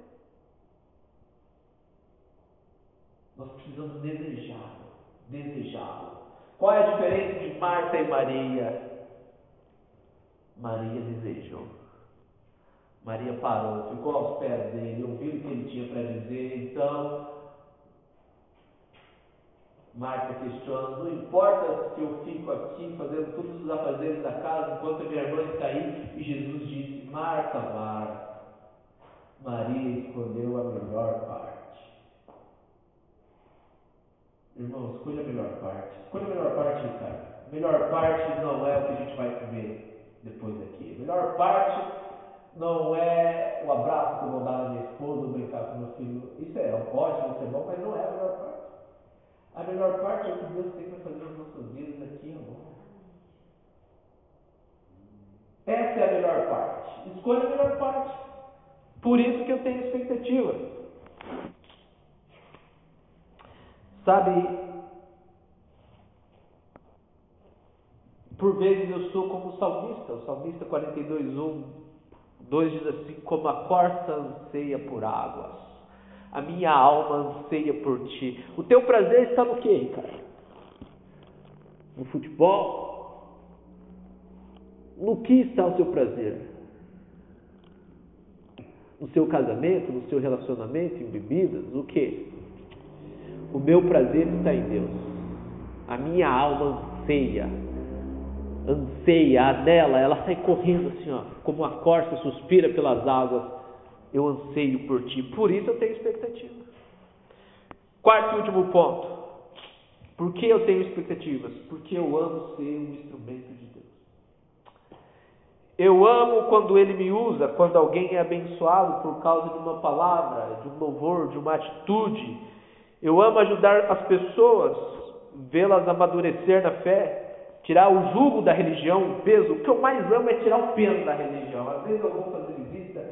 Nós precisamos desejá-lo, desejá-lo. Qual é a diferença de Marta e Maria? Maria desejou. Maria parou, ficou aos pés dele, ouviu o que ele tinha para dizer. Então, Marta questiona: não importa se eu fico aqui fazendo todos os afazeres da casa enquanto a minha irmã está aí. E Jesus disse: Marta, Marta, Maria escolheu a melhor parte. Irmão, escolha a melhor parte. Escolha a melhor parte, cara. A melhor parte não é o que a gente vai comer depois daqui. A melhor parte não é o abraço que eu vou dar na minha esposa ou brincar com meu filho. Isso é ótimo, isso é bom, mas não é a melhor parte. A melhor parte é o que Deus tem para fazer nas nossas vidas aqui agora. Essa é a melhor parte. Escolha a melhor parte. Por isso que eu tenho expectativa. Sabe, por vezes eu sou como o salmista, o salmista 42, 1, 2 diz assim: Como a corça anseia por águas, a minha alma anseia por ti. O teu prazer está no quê, cara? No futebol? No que está o seu prazer? No seu casamento, no seu relacionamento, em bebidas? O que? O meu prazer está em Deus. A minha alma anseia, anseia, dela, ela sai correndo assim, ó, como a corça suspira pelas águas. Eu anseio por ti, por isso eu tenho expectativa. Quarto e último ponto. Por que eu tenho expectativas? Porque eu amo ser um instrumento de Deus. Eu amo quando Ele me usa, quando alguém é abençoado por causa de uma palavra, de um louvor, de uma atitude eu amo ajudar as pessoas, vê-las amadurecer na fé, tirar o jugo da religião, o peso. O que eu mais amo é tirar o peso da religião. Às vezes eu vou fazer visita,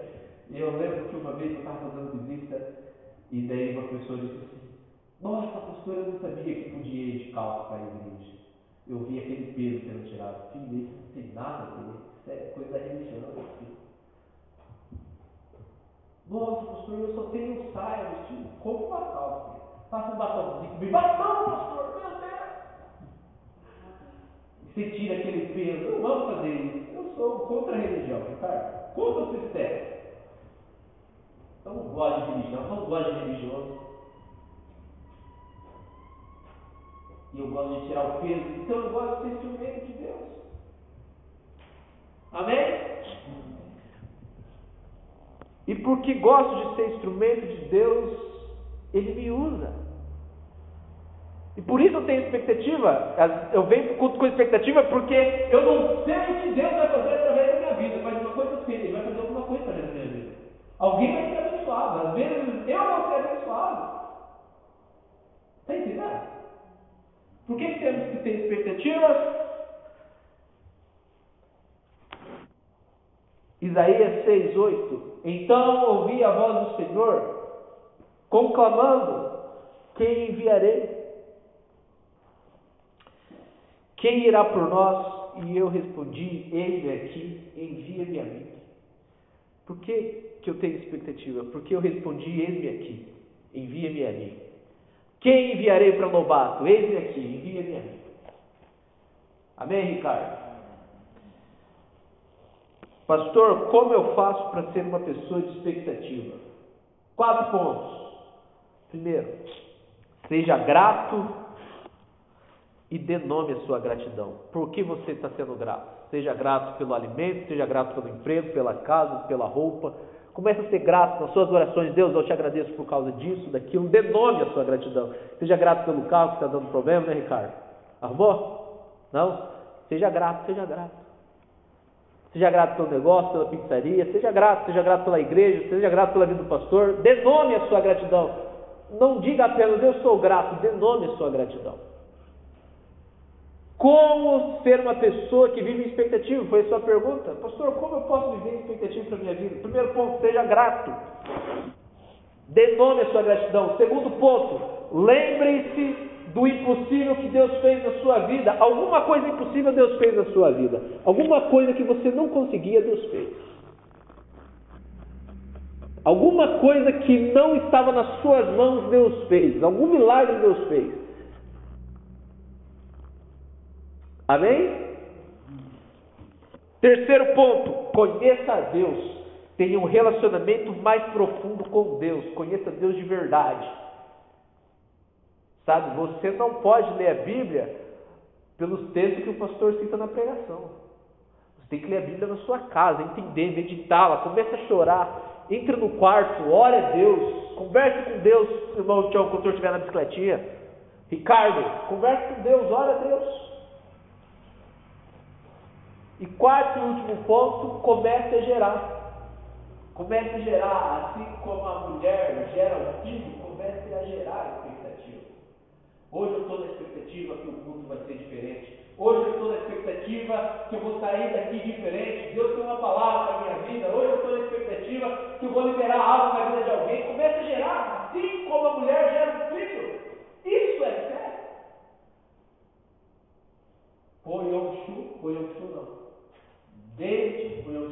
e eu lembro que uma vez eu estava fazendo visita, e daí uma pessoa disse assim: Nossa, pastor, eu não sabia que podia ir de calça para a igreja. Eu vi aquele peso sendo tirado. Filho, isso não tem nada a ver, isso é coisa da religião. Filho. Nossa, pastor, eu só tenho saia vestido como uma calça. Passa um batomzinho. Batom, pastor! Você tira aquele peso. Não vamos fazer isso. Eu sou contra a religião, Ricardo. Contra o sistema. Eu não gosto de religião, não gosto de religioso. E eu gosto de tirar o peso. Então eu gosto de ser instrumento de Deus. Amém? E porque gosto de ser instrumento de Deus, Ele me usa. E por isso eu tenho expectativa. Eu venho com expectativa porque eu não sei o que Deus vai fazer através da minha vida, mas uma coisa sim, Ele vai fazer alguma coisa através da minha vida. Alguém vai ser abençoado. Às vezes eu vou ser abençoado. Está entendendo? Por que temos que ter expectativas? Isaías 6, 8. Então ouvi a voz do Senhor, conclamando: Quem enviarei? Quem irá por nós? E eu respondi: Eis-me aqui, envia-me a mim. Por que, que eu tenho expectativa? Porque eu respondi: Eis-me aqui, envia-me a mim. Quem enviarei para Lobato? Eis-me aqui, envia-me a mim. Amém, Ricardo? Pastor, como eu faço para ser uma pessoa de expectativa? Quatro pontos. Primeiro, seja grato e dê nome à sua gratidão. Por que você está sendo grato? Seja grato pelo alimento, seja grato pelo emprego, pela casa, pela roupa. Comece a ser grato nas suas orações. Deus, eu te agradeço por causa disso, daquilo. Dê nome à sua gratidão. Seja grato pelo carro que está dando problema, né, Ricardo? Arrumou? Não? Seja grato, seja grato. Seja grato pelo negócio, pela pizzaria. Seja grato, seja grato pela igreja, seja grato pela vida do pastor. Dê nome à sua gratidão. Não diga apenas eu sou grato, dê nome à sua gratidão. Como ser uma pessoa que vive em expectativa? Foi a sua pergunta. Pastor, como eu posso viver em expectativa para a minha vida? Primeiro ponto, seja grato. Dê nome à sua gratidão. Segundo ponto, lembre-se do impossível que Deus fez na sua vida. Alguma coisa impossível Deus fez na sua vida. Alguma coisa que você não conseguia, Deus fez. Alguma coisa que não estava nas suas mãos, Deus fez. Algum milagre Deus fez. Amém? Terceiro ponto, conheça a Deus. Tenha um relacionamento mais profundo com Deus. Conheça Deus de verdade. Sabe, você não pode ler a Bíblia pelos textos que o pastor cita na pregação. Você tem que ler a Bíblia na sua casa, entender, meditá-la, comece a chorar, entre no quarto, ore a Deus, converse com Deus, irmão Tião, quando o senhor estiver na bicicletinha. Ricardo, converse com Deus, ore a Deus. E quarto e último ponto, comece a gerar. Comece a gerar, assim como a mulher gera o filho, comece a gerar expectativa. Hoje eu estou na expectativa que o mundo vai ser diferente. Hoje eu estou na expectativa que eu vou sair daqui diferente. Deus tem uma palavra para a minha vida. Hoje eu estou na expectativa que eu vou liberar algo na vida de alguém. Comece a gerar, assim como a mulher gera um filho. Isso é fé. Foi chu, foi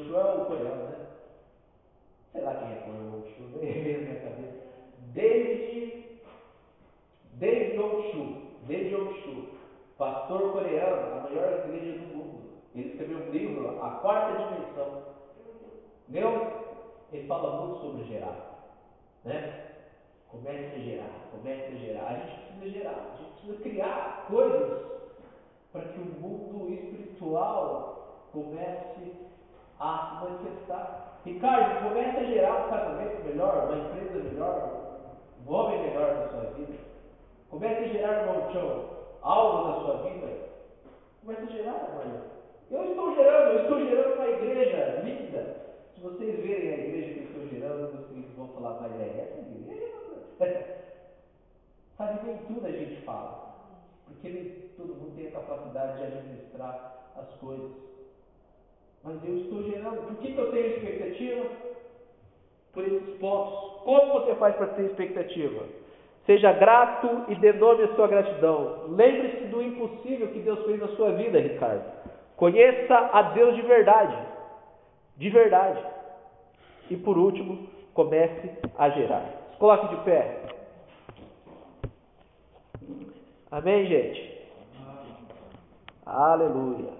chu. David, o Yoshua o coreano, né? Sei lá quem é o Yoshua, nem veio na cabeça. David, David Yongshu, David Yongshu, pastor coreano, a maior igreja do mundo. Ele escreveu um livro, A Quarta Dimensão. Meu, ele fala muito sobre gerar, né? Comece a gerar, comece a gerar. A gente precisa gerar, a gente precisa criar coisas para que o mundo espiritual comece a manifestar. Ricardo, comece a gerar um casamento melhor, uma empresa melhor, um homem melhor na sua vida. Comece a gerar, irmão Tchão, algo na sua vida. Comece a gerar, irmão. Eu estou gerando, eu estou gerando uma igreja linda. Se vocês verem a igreja que eu estou gerando, vocês vão falar, mas é essa igreja? Sabe, nem tudo a gente fala. Porque todo mundo tem a capacidade de administrar as coisas. Mas eu estou gerando. Por que, que eu tenho expectativa? Por esses pontos. Como você faz para ter expectativa? Seja grato e dê nome à sua gratidão. Lembre-se do impossível que Deus fez na sua vida, Ricardo. Conheça a Deus de verdade. De verdade. E por último, comece a gerar. Coloque de pé. Amém, gente? Aleluia.